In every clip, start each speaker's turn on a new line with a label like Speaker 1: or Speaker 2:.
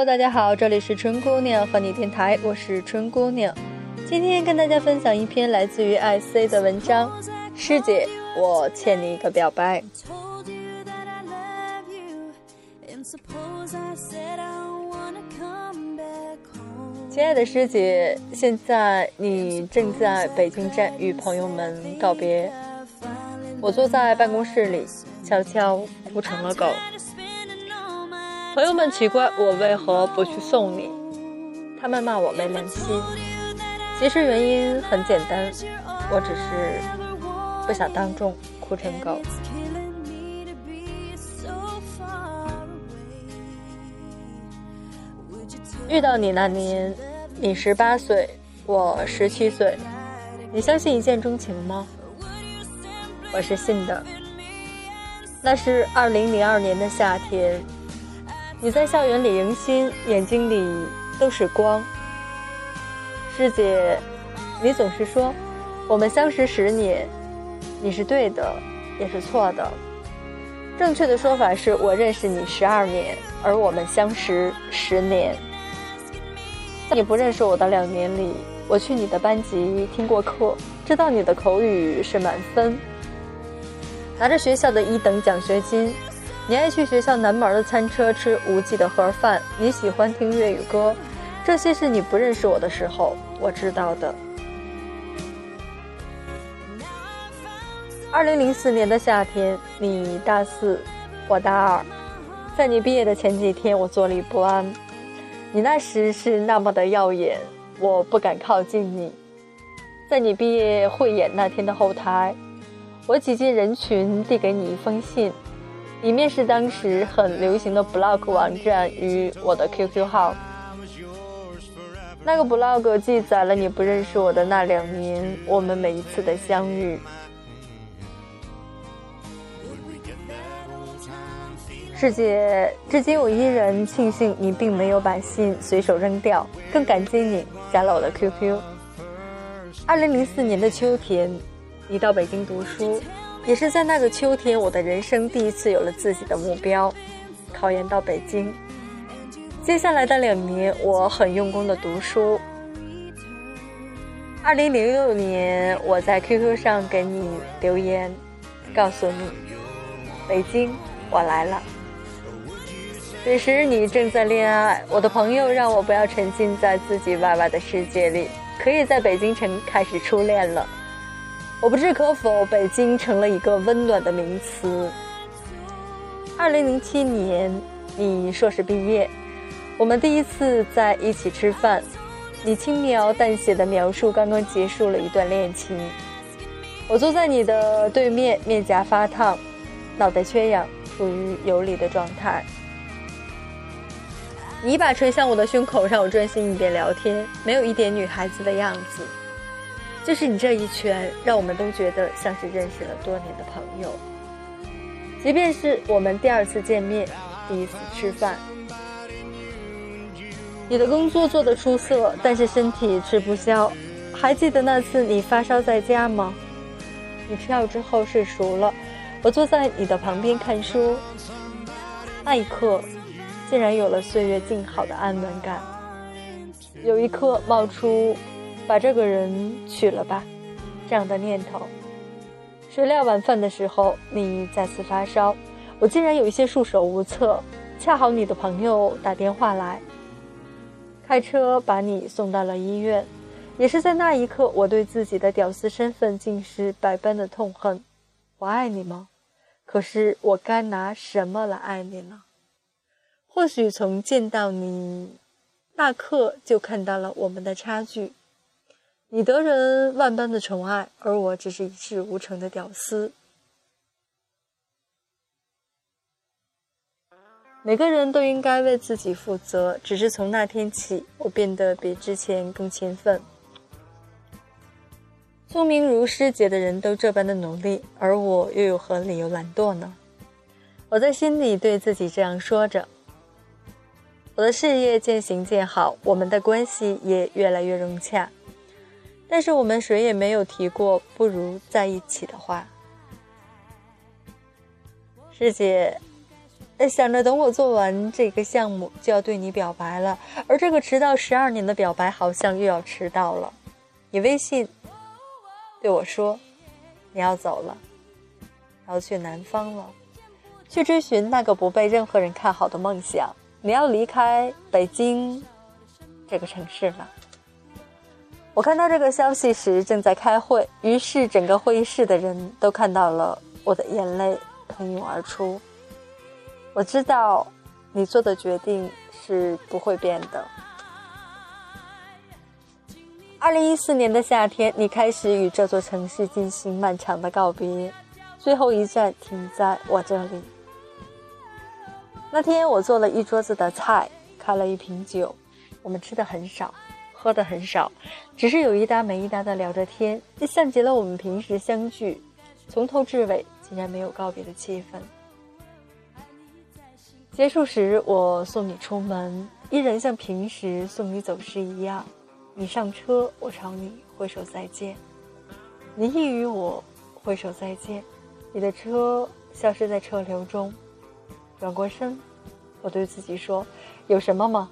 Speaker 1: Hello，大家好，这里是春姑娘和你电台，我是春姑娘。今天跟大家分享一篇来自于 IC 的文章，师姐，我欠你一个表白。亲爱的师姐，现在你正在北京站与朋友们告别，我坐在办公室里，悄悄哭成了狗。朋友们奇怪我为何不去送你，他们骂我没良心。其实原因很简单，我只是不想当众哭成狗。遇到你那年，你十八岁，我十七岁。你相信一见钟情吗？我是信的。那是二零零二年的夏天，你在校园里迎新，眼睛里都是光。师姐，你总是说我们相识十年，你是对的，也是错的。正确的说法是我认识你十二年，而我们相识十年。在你不认识我的两年里，我去你的班级听过课，知道你的口语是满分，拿着学校的一等奖学金。你爱去学校南门的餐车吃无记的盒饭，你喜欢听粤语歌，这些是你不认识我的时候我知道的。二零零四年的夏天，你大四，我大二，在你毕业的前几天，我坐立不安。你那时是那么的耀眼，我不敢靠近你。在你毕业汇演那天的后台，我挤进人群，递给你一封信，里面是当时很流行的 blog 网站与我的 QQ 号。那个 blog 记载了你不认识我的那两年，我们每一次的相遇。师姐，至今我依然庆幸你并没有把信随手扔掉，更感激你加了我的 QQ。二零零四年的秋天，你到北京读书，也是在那个秋天，我的人生第一次有了自己的目标，考研到北京。接下来的两年，我很用功的读书。二零零六年，我在 QQ 上给你留言，告诉你，北京，我来了。此时你正在恋爱，我的朋友让我不要沉浸在自己歪歪的世界里，可以在北京城开始初恋了。我不置可否，北京成了一个温暖的名词。二零零七年，你硕士毕业，我们第一次在一起吃饭，你轻描淡写的描述刚刚结束了一段恋情。我坐在你的对面，面颊发烫，脑袋缺氧，处于游离的状态。你把捶向我的胸口，让我专心一点聊天，没有一点女孩子的样子。就是你这一拳，让我们都觉得像是认识了多年的朋友。即便是我们第二次见面，第一次吃饭，你的工作做得出色，但是身体吃不消。还记得那次你发烧在家吗？你吃药之后睡熟了，我坐在你的旁边看书。那一刻。竟然有了岁月静好的安稳感，有一刻冒出把这个人娶了吧这样的念头。谁料晚饭的时候你再次发烧，我竟然有一些束手无策。恰好你的朋友打电话来，开车把你送到了医院。也是在那一刻，我对自己的屌丝身份竟是百般的痛恨。我爱你吗？可是我该拿什么来爱你呢？或许从见到你那刻就看到了我们的差距，你得人万般的宠爱，而我只是一事无成的屌丝。每个人都应该为自己负责，只是从那天起，我变得比之前更勤奋。聪明如师姐的人都这般的努力，而我又有何理由懒惰呢？我在心里对自己这样说着。我的事业渐行渐好，我们的关系也越来越融洽，但是我们谁也没有提过不如在一起的话。师姐，想着等我做完这个项目就要对你表白了，而这个迟到十二年的表白好像又要迟到了。你微信对我说，你要走了，要去南方了，去追寻那个不被任何人看好的梦想。你要离开北京这个城市了。我看到这个消息时正在开会，于是整个会议室的人都看到了我的眼泪喷涌而出。我知道，你做的决定是不会变的。二零一四年的夏天，你开始与这座城市进行漫长的告别，最后一站停在我这里。那天我做了一桌子的菜，开了一瓶酒，我们吃的很少，喝的很少，只是有一搭没一搭的聊着天，这像极了我们平时相聚，从头至尾竟然没有告别的气氛。结束时，我送你出门，依然像平时送你走时一样。你上车，我朝你挥手再见。你亦与我挥手再见。你的车消失在车流中。转过身，我对自己说：“有什么吗？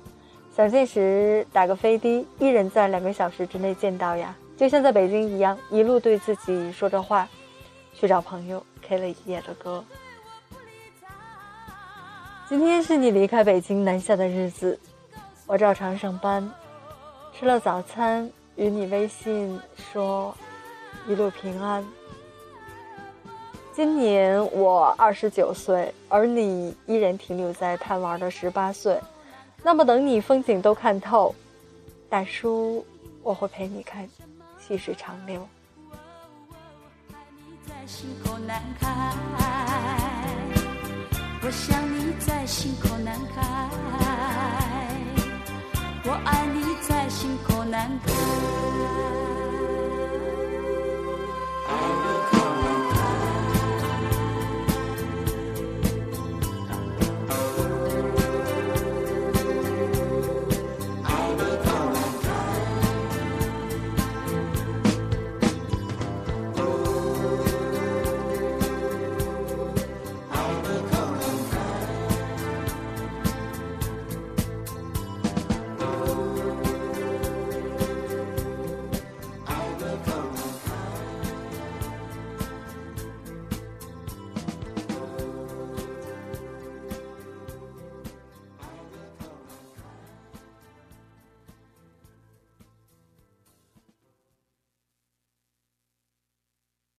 Speaker 1: 想见时打个飞的，一人在两个小时之内见到呀，就像在北京一样，一路对自己说着话，去找朋友 K 了一夜的歌。”今天是你离开北京南下的日子，我照常上班，吃了早餐，与你微信说一路平安。今年我二十九岁，而你依然停留在贪玩的十八岁。那么等你风景都看透，大叔，我会陪你看细水长流。我想你在心口难开，我爱你在心口难开。